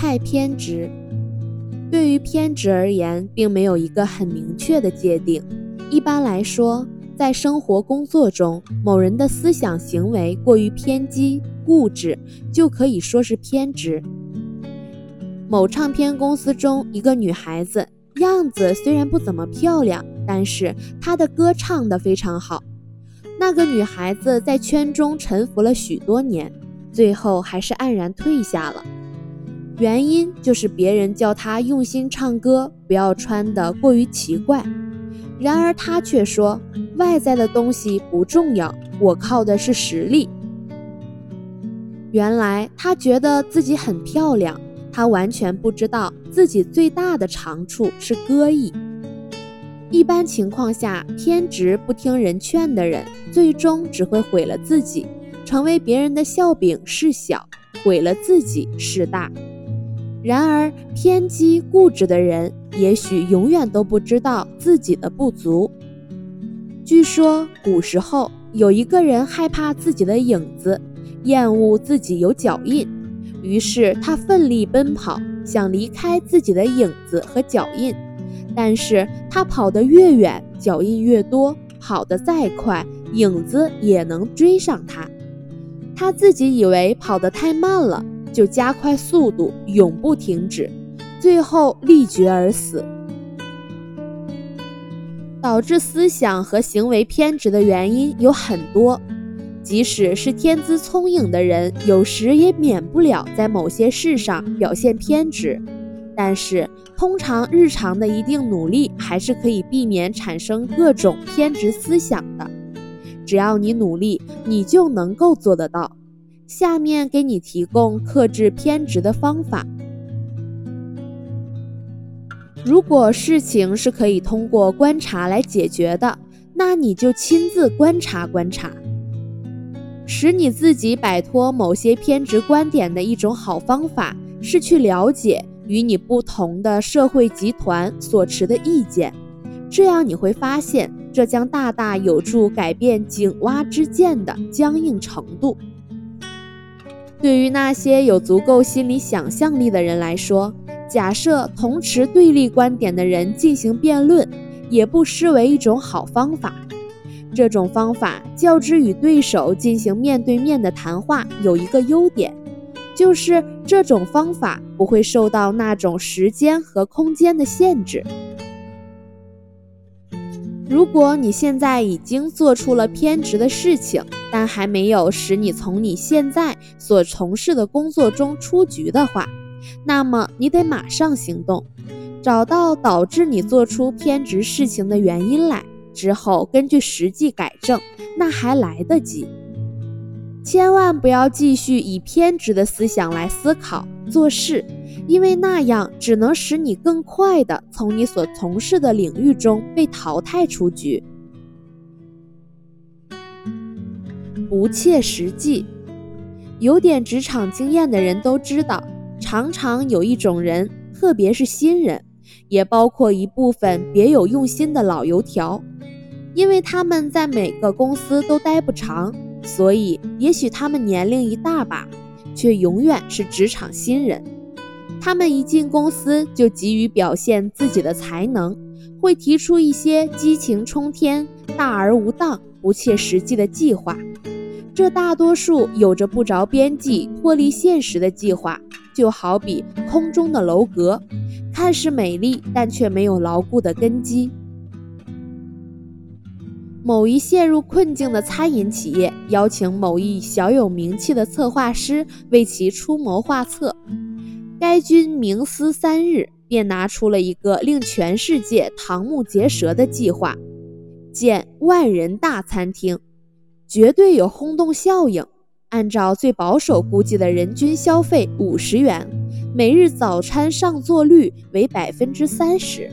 太偏执。对于偏执而言，并没有一个很明确的界定。一般来说，在生活工作中，某人的思想行为过于偏激、固执，就可以说是偏执。某唱片公司中，一个女孩子样子虽然不怎么漂亮，但是她的歌唱得非常好。那个女孩子在圈中沉浮了许多年，最后还是黯然退下了。原因就是别人叫她用心唱歌，不要穿得过于奇怪。然而她却说，外在的东西不重要，我靠的是实力。原来她觉得自己很漂亮。他完全不知道自己最大的长处是歌艺。一般情况下，偏执不听人劝的人，最终只会毁了自己，成为别人的笑柄事小，毁了自己事大。然而，偏激固执的人，也许永远都不知道自己的不足。据说，古时候有一个人害怕自己的影子，厌恶自己有脚印。于是他奋力奔跑，想离开自己的影子和脚印。但是他跑得越远，脚印越多，跑得再快，影子也能追上他。他自己以为跑得太慢了，就加快速度，永不停止，最后力竭而死。导致思想和行为偏执的原因有很多。即使是天资聪颖的人，有时也免不了在某些事上表现偏执。但是，通常日常的一定努力，还是可以避免产生各种偏执思想的。只要你努力，你就能够做得到。下面给你提供克制偏执的方法。如果事情是可以通过观察来解决的，那你就亲自观察观察。使你自己摆脱某些偏执观点的一种好方法，是去了解与你不同的社会集团所持的意见，这样你会发现，这将大大有助改变井蛙之见的僵硬程度。对于那些有足够心理想象力的人来说，假设同持对立观点的人进行辩论，也不失为一种好方法。这种方法较之与对手进行面对面的谈话有一个优点，就是这种方法不会受到那种时间和空间的限制。如果你现在已经做出了偏执的事情，但还没有使你从你现在所从事的工作中出局的话，那么你得马上行动，找到导致你做出偏执事情的原因来。之后根据实际改正，那还来得及。千万不要继续以偏执的思想来思考做事，因为那样只能使你更快的从你所从事的领域中被淘汰出局。不切实际，有点职场经验的人都知道，常常有一种人，特别是新人，也包括一部分别有用心的老油条。因为他们在每个公司都待不长，所以也许他们年龄一大把，却永远是职场新人。他们一进公司就急于表现自己的才能，会提出一些激情冲天、大而无当、不切实际的计划。这大多数有着不着边际、脱离现实的计划，就好比空中的楼阁，看似美丽，但却没有牢固的根基。某一陷入困境的餐饮企业邀请某一小有名气的策划师为其出谋划策，该君冥思三日，便拿出了一个令全世界瞠目结舌的计划：建万人大餐厅，绝对有轰动效应。按照最保守估计的人均消费五十元，每日早餐上座率为百分之三十。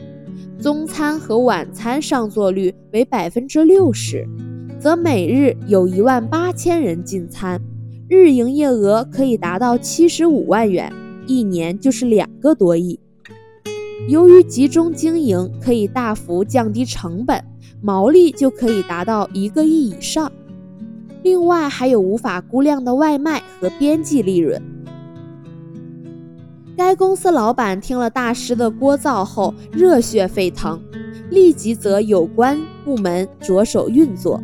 中餐和晚餐上座率为百分之六十，则每日有一万八千人进餐，日营业额可以达到七十五万元，一年就是两个多亿。由于集中经营，可以大幅降低成本，毛利就可以达到一个亿以上。另外还有无法估量的外卖和边际利润。该公司老板听了大师的聒噪后，热血沸腾，立即责有关部门着手运作。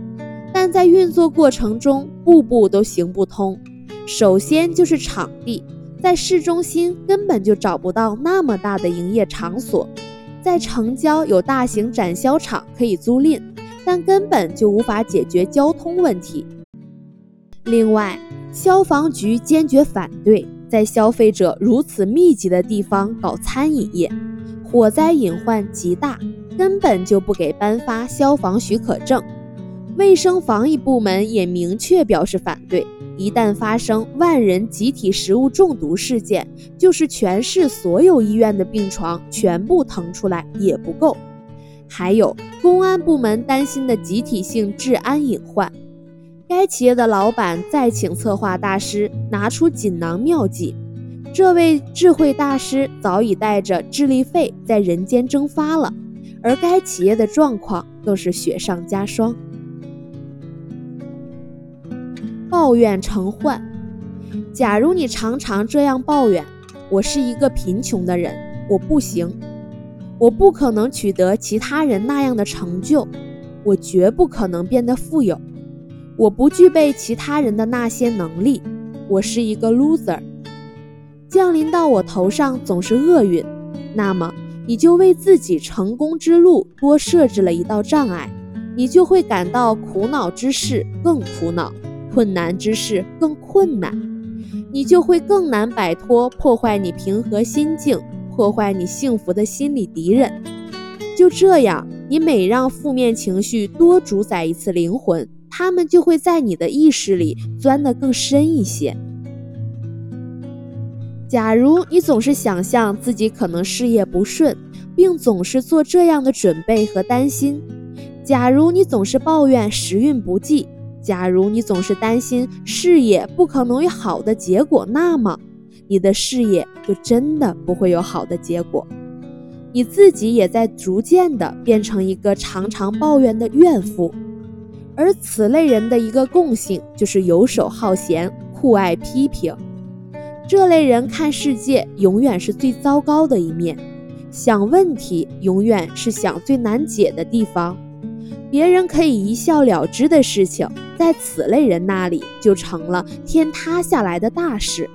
但在运作过程中，步步都行不通。首先就是场地，在市中心根本就找不到那么大的营业场所，在城郊有大型展销场可以租赁，但根本就无法解决交通问题。另外，消防局坚决反对在消费者如此密集的地方搞餐饮业，火灾隐患极大，根本就不给颁发消防许可证。卫生防疫部门也明确表示反对。一旦发生万人集体食物中毒事件，就是全市所有医院的病床全部腾出来也不够。还有公安部门担心的集体性治安隐患。该企业的老板再请策划大师拿出锦囊妙计，这位智慧大师早已带着智力费在人间蒸发了，而该企业的状况更是雪上加霜。抱怨成患。假如你常常这样抱怨：“我是一个贫穷的人，我不行，我不可能取得其他人那样的成就，我绝不可能变得富有，我不具备其他人的那些能力，我是一个 loser。”降临到我头上总是厄运，那么你就为自己成功之路多设置了一道障碍，你就会感到苦恼之事更苦恼。困难之事更困难，你就会更难摆脱破坏你平和心境、破坏你幸福的心理敌人。就这样，你每让负面情绪多主宰一次灵魂，他们就会在你的意识里钻得更深一些。假如你总是想象自己可能事业不顺，并总是做这样的准备和担心；假如你总是抱怨时运不济。假如你总是担心事业不可能有好的结果，那么你的事业就真的不会有好的结果。你自己也在逐渐的变成一个常常抱怨的怨妇，而此类人的一个共性就是游手好闲、酷爱批评。这类人看世界永远是最糟糕的一面，想问题永远是想最难解的地方。别人可以一笑了之的事情，在此类人那里就成了天塌下来的大事。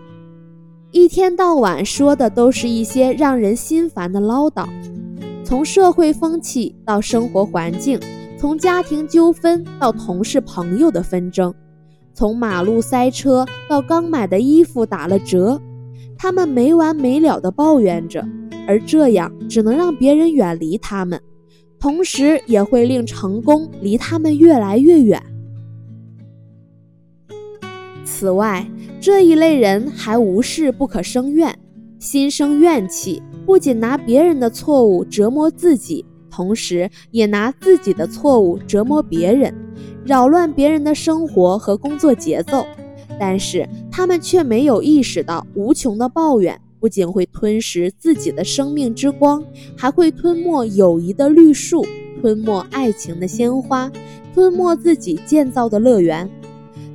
一天到晚说的都是一些让人心烦的唠叨，从社会风气到生活环境，从家庭纠纷到同事朋友的纷争，从马路塞车到刚买的衣服打了折，他们没完没了地抱怨着，而这样只能让别人远离他们。同时也会令成功离他们越来越远。此外，这一类人还无事不可生怨，心生怨气，不仅拿别人的错误折磨自己，同时也拿自己的错误折磨别人，扰乱别人的生活和工作节奏。但是他们却没有意识到，无穷的抱怨。不仅会吞噬自己的生命之光，还会吞没友谊的绿树，吞没爱情的鲜花，吞没自己建造的乐园。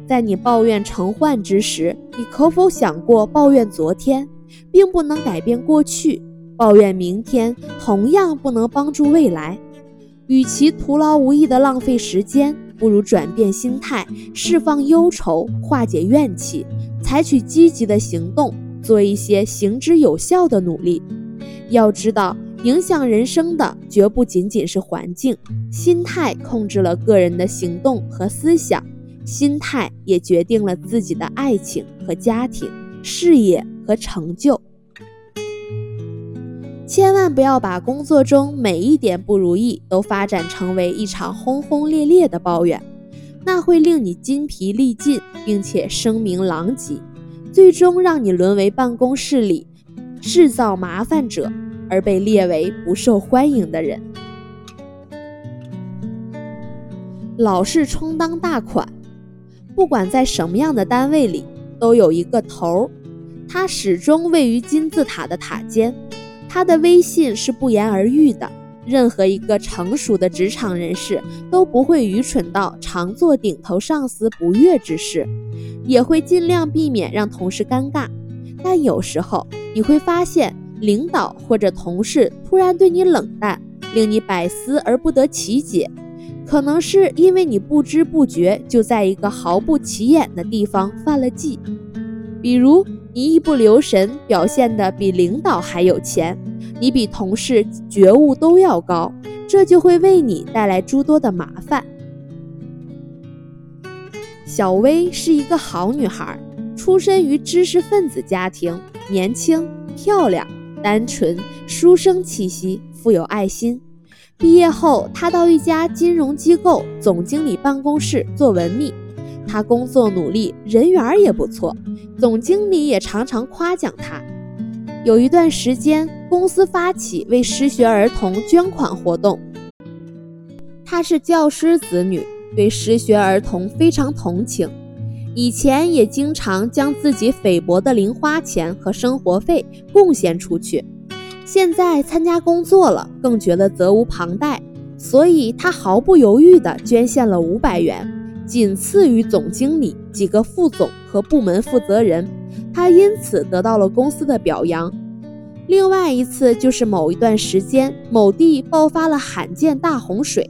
在你抱怨成患之时，你可否想过，抱怨昨天并不能改变过去，抱怨明天同样不能帮助未来。与其徒劳无益的浪费时间，不如转变心态，释放忧愁，化解怨气，采取积极的行动。做一些行之有效的努力。要知道，影响人生的绝不仅仅是环境，心态控制了个人的行动和思想，心态也决定了自己的爱情和家庭、事业和成就。千万不要把工作中每一点不如意都发展成为一场轰轰烈烈的抱怨，那会令你筋疲力尽，并且声名狼藉。最终让你沦为办公室里制造麻烦者，而被列为不受欢迎的人。老是充当大款，不管在什么样的单位里，都有一个头儿，他始终位于金字塔的塔尖，他的威信是不言而喻的。任何一个成熟的职场人士都不会愚蠢到常做顶头上司不悦之事。也会尽量避免让同事尴尬，但有时候你会发现，领导或者同事突然对你冷淡，令你百思而不得其解。可能是因为你不知不觉就在一个毫不起眼的地方犯了忌，比如你一不留神表现的比领导还有钱，你比同事觉悟都要高，这就会为你带来诸多的麻烦。小薇是一个好女孩，出身于知识分子家庭，年轻、漂亮、单纯、书生气息，富有爱心。毕业后，他到一家金融机构总经理办公室做文秘。他工作努力，人缘也不错，总经理也常常夸奖他。有一段时间，公司发起为失学儿童捐款活动。他是教师子女，对失学儿童非常同情，以前也经常将自己菲薄的零花钱和生活费贡献出去。现在参加工作了，更觉得责无旁贷，所以他毫不犹豫地捐献了五百元，仅次于总经理、几个副总和部门负责人。他因此得到了公司的表扬。另外一次就是某一段时间，某地爆发了罕见大洪水，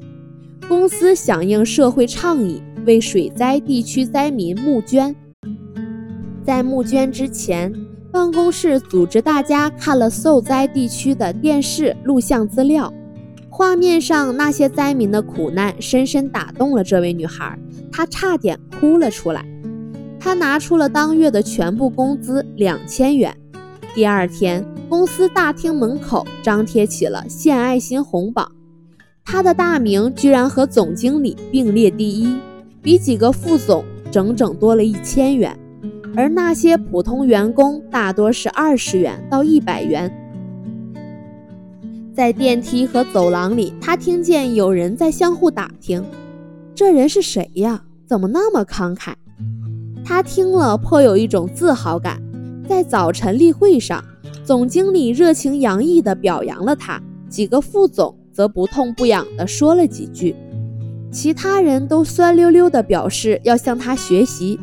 公司响应社会倡议，为水灾地区灾民募捐。在募捐之前。办公室组织大家看了受灾地区的电视录像资料，画面上那些灾民的苦难深深打动了这位女孩，她差点哭了出来。她拿出了当月的全部工资两千元。第二天，公司大厅门口张贴起了献爱心红榜，她的大名居然和总经理并列第一，比几个副总整整多了一千元。而那些普通员工大多是二十元到一百元。在电梯和走廊里，他听见有人在相互打听：“这人是谁呀？怎么那么慷慨？”他听了颇有一种自豪感。在早晨例会上，总经理热情洋溢地表扬了他，几个副总则不痛不痒地说了几句，其他人都酸溜溜地表示要向他学习。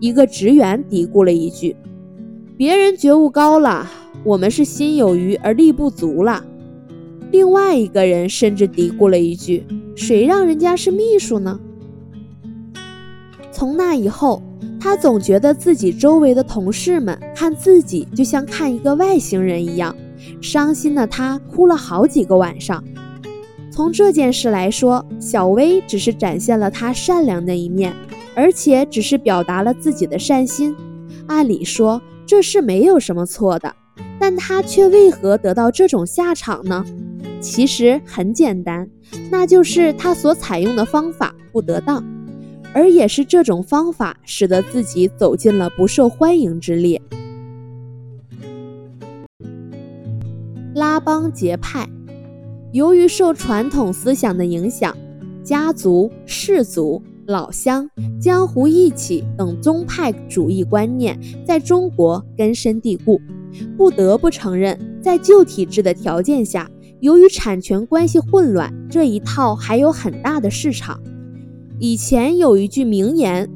一个职员嘀咕了一句：“别人觉悟高了，我们是心有余而力不足了。”另外一个人甚至嘀咕了一句：“谁让人家是秘书呢？”从那以后，他总觉得自己周围的同事们看自己就像看一个外星人一样，伤心的他哭了好几个晚上。从这件事来说，小薇只是展现了她善良的一面。而且只是表达了自己的善心，按理说这是没有什么错的，但他却为何得到这种下场呢？其实很简单，那就是他所采用的方法不得当，而也是这种方法使得自己走进了不受欢迎之列。拉帮结派，由于受传统思想的影响，家族氏族。老乡、江湖义气等宗派主义观念在中国根深蒂固。不得不承认，在旧体制的条件下，由于产权关系混乱，这一套还有很大的市场。以前有一句名言，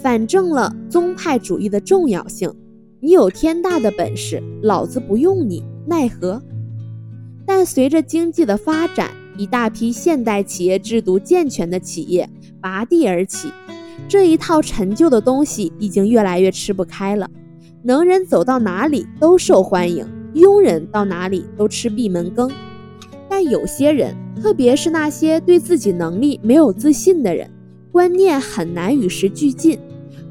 反证了宗派主义的重要性：“你有天大的本事，老子不用你，奈何？”但随着经济的发展，一大批现代企业制度健全的企业。拔地而起，这一套陈旧的东西已经越来越吃不开了。能人走到哪里都受欢迎，庸人到哪里都吃闭门羹。但有些人，特别是那些对自己能力没有自信的人，观念很难与时俱进。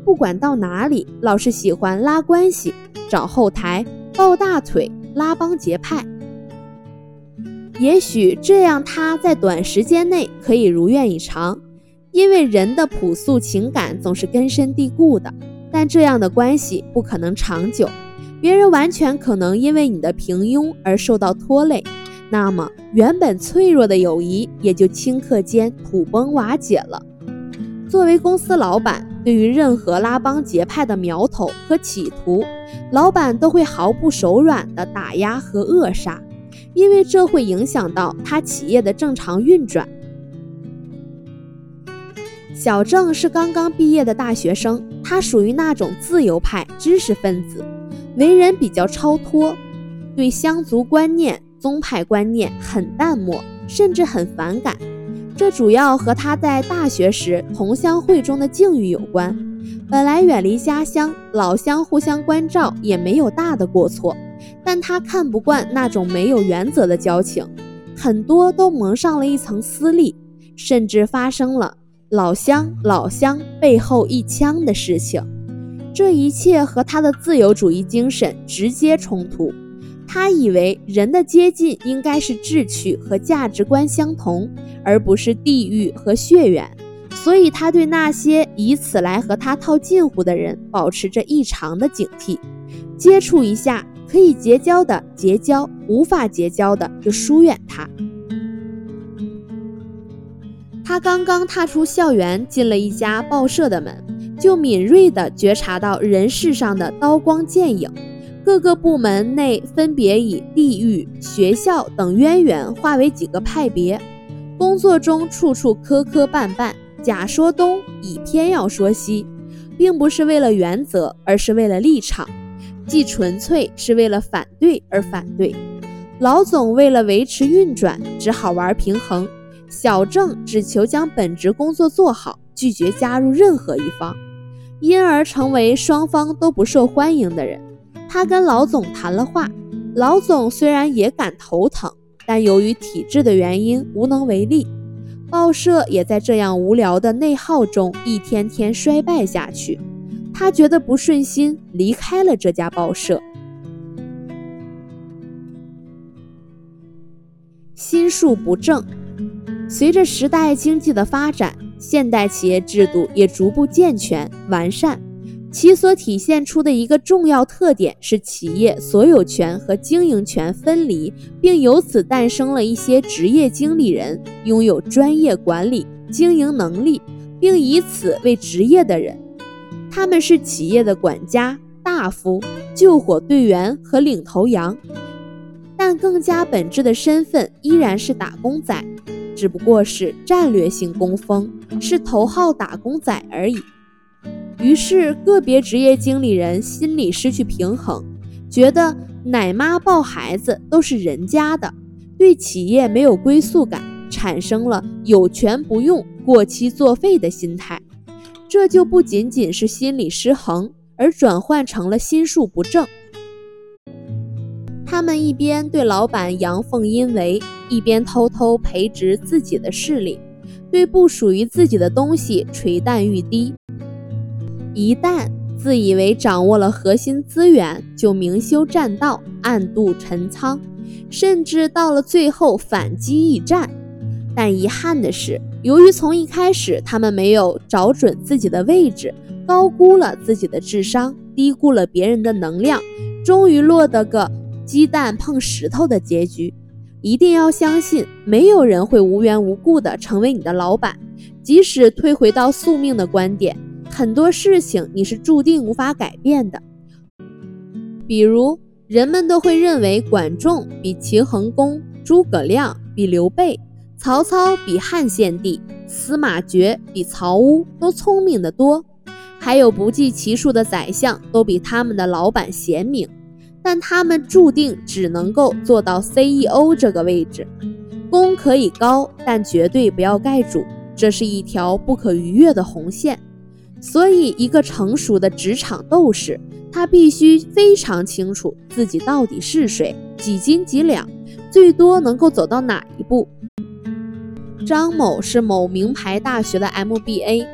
不管到哪里，老是喜欢拉关系、找后台、抱大腿、拉帮结派。也许这样，他在短时间内可以如愿以偿。因为人的朴素情感总是根深蒂固的，但这样的关系不可能长久。别人完全可能因为你的平庸而受到拖累，那么原本脆弱的友谊也就顷刻间土崩瓦解了。作为公司老板，对于任何拉帮结派的苗头和企图，老板都会毫不手软地打压和扼杀，因为这会影响到他企业的正常运转。小郑是刚刚毕业的大学生，他属于那种自由派知识分子，为人比较超脱，对乡族观念、宗派观念很淡漠，甚至很反感。这主要和他在大学时同乡会中的境遇有关。本来远离家乡，老乡互相关照也没有大的过错，但他看不惯那种没有原则的交情，很多都蒙上了一层私利，甚至发生了老乡老乡背后一枪的事情。这一切和他的自由主义精神直接冲突。他以为人的接近应该是志趣和价值观相同，而不是地域和血缘，所以他对那些以此来和他套近乎的人保持着异常的警惕。接触一下可以结交的结交，无法结交的就疏远他。他刚刚踏出校园，进了一家报社的门，就敏锐地觉察到人世上的刀光剑影。各个部门内分别以地域、学校等渊源划为几个派别，工作中处处磕磕绊绊，甲说东，乙偏要说西，并不是为了原则，而是为了立场，既纯粹是为了反对而反对。老总为了维持运转，只好玩平衡；小郑只求将本职工作做好，拒绝加入任何一方，因而成为双方都不受欢迎的人。他跟老总谈了话，老总虽然也感头疼，但由于体制的原因无能为力。报社也在这样无聊的内耗中一天天衰败下去。他觉得不顺心，离开了这家报社。心术不正。随着时代经济的发展，现代企业制度也逐步健全完善。其所体现出的一个重要特点是企业所有权和经营权分离，并由此诞生了一些职业经理人，拥有专业管理经营能力，并以此为职业的人。他们是企业的管家、大夫、救火队员和领头羊，但更加本质的身份依然是打工仔，只不过是战略性工蜂，是头号打工仔而已。于是，个别职业经理人心里失去平衡，觉得奶妈抱孩子都是人家的，对企业没有归宿感，产生了有权不用、过期作废的心态。这就不仅仅是心理失衡，而转换成了心术不正。他们一边对老板阳奉阴违，一边偷偷培植自己的势力，对不属于自己的东西垂涎欲滴。一旦自以为掌握了核心资源，就明修栈道、暗度陈仓，甚至到了最后反击一战。但遗憾的是，由于从一开始他们没有找准自己的位置，高估了自己的智商，低估了别人的能量，终于落得个鸡蛋碰石头的结局。一定要相信，没有人会无缘无故的成为你的老板，即使退回到宿命的观点。很多事情你是注定无法改变的，比如人们都会认为管仲比齐桓公，诸葛亮比刘备，曹操比汉献帝，司马爵比曹乌都聪明得多，还有不计其数的宰相都比他们的老板贤明，但他们注定只能够做到 CEO 这个位置，功可以高，但绝对不要盖主，这是一条不可逾越的红线。所以，一个成熟的职场斗士，他必须非常清楚自己到底是谁，几斤几两，最多能够走到哪一步。张某是某名牌大学的 MBA，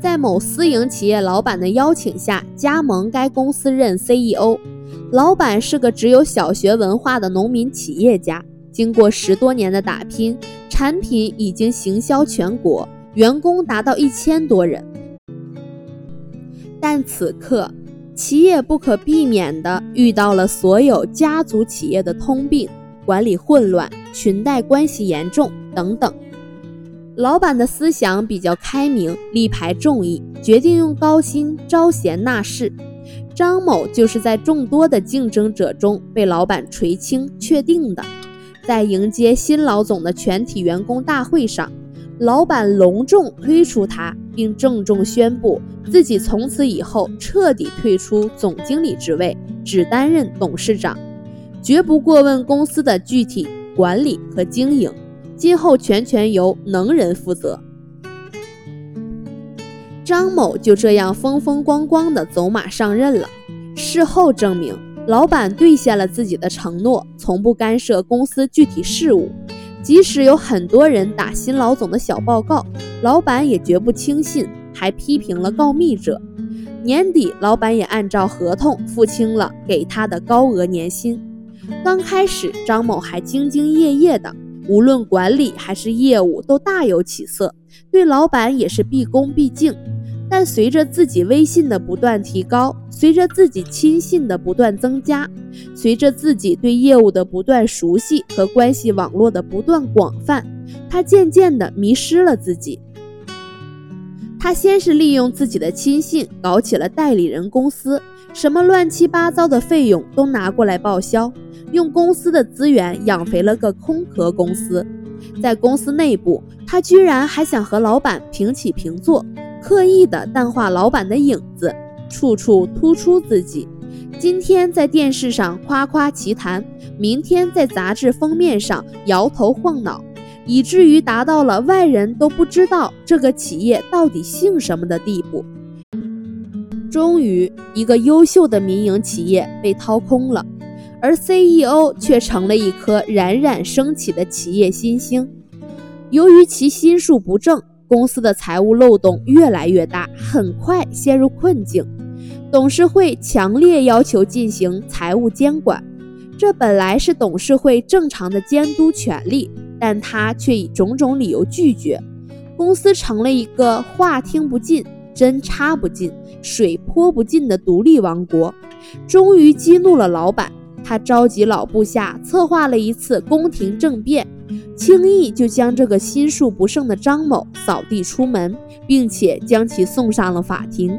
在某私营企业老板的邀请下加盟该公司任 CEO。老板是个只有小学文化的农民企业家，经过十多年的打拼，产品已经行销全国，员工达到一千多人。但此刻，企业不可避免地遇到了所有家族企业的通病：管理混乱、裙带关系严重等等。老板的思想比较开明，力排众议，决定用高薪招贤纳士。张某就是在众多的竞争者中被老板垂青确定的。在迎接新老总的全体员工大会上。老板隆重推出他，并郑重宣布自己从此以后彻底退出总经理职位，只担任董事长，绝不过问公司的具体管理和经营，今后全权由能人负责。张某就这样风风光光的走马上任了。事后证明，老板兑现了自己的承诺，从不干涉公司具体事务。即使有很多人打新老总的小报告，老板也绝不轻信，还批评了告密者。年底，老板也按照合同付清了给他的高额年薪。刚开始，张某还兢兢业业的，无论管理还是业务都大有起色，对老板也是毕恭毕敬。但随着自己威信的不断提高，随着自己亲信的不断增加，随着自己对业务的不断熟悉和关系网络的不断广泛，他渐渐地迷失了自己。他先是利用自己的亲信搞起了代理人公司，什么乱七八糟的费用都拿过来报销，用公司的资源养肥了个空壳公司。在公司内部，他居然还想和老板平起平坐。刻意的淡化老板的影子，处处突出自己。今天在电视上夸夸其谈，明天在杂志封面上摇头晃脑，以至于达到了外人都不知道这个企业到底姓什么的地步。终于，一个优秀的民营企业被掏空了，而 CEO 却成了一颗冉冉升起的企业新星。由于其心术不正。公司的财务漏洞越来越大，很快陷入困境。董事会强烈要求进行财务监管，这本来是董事会正常的监督权利，但他却以种种理由拒绝。公司成了一个话听不进、针插不进、水泼不进的独立王国，终于激怒了老板。他召集老部下，策划了一次宫廷政变。轻易就将这个心术不正的张某扫地出门，并且将其送上了法庭。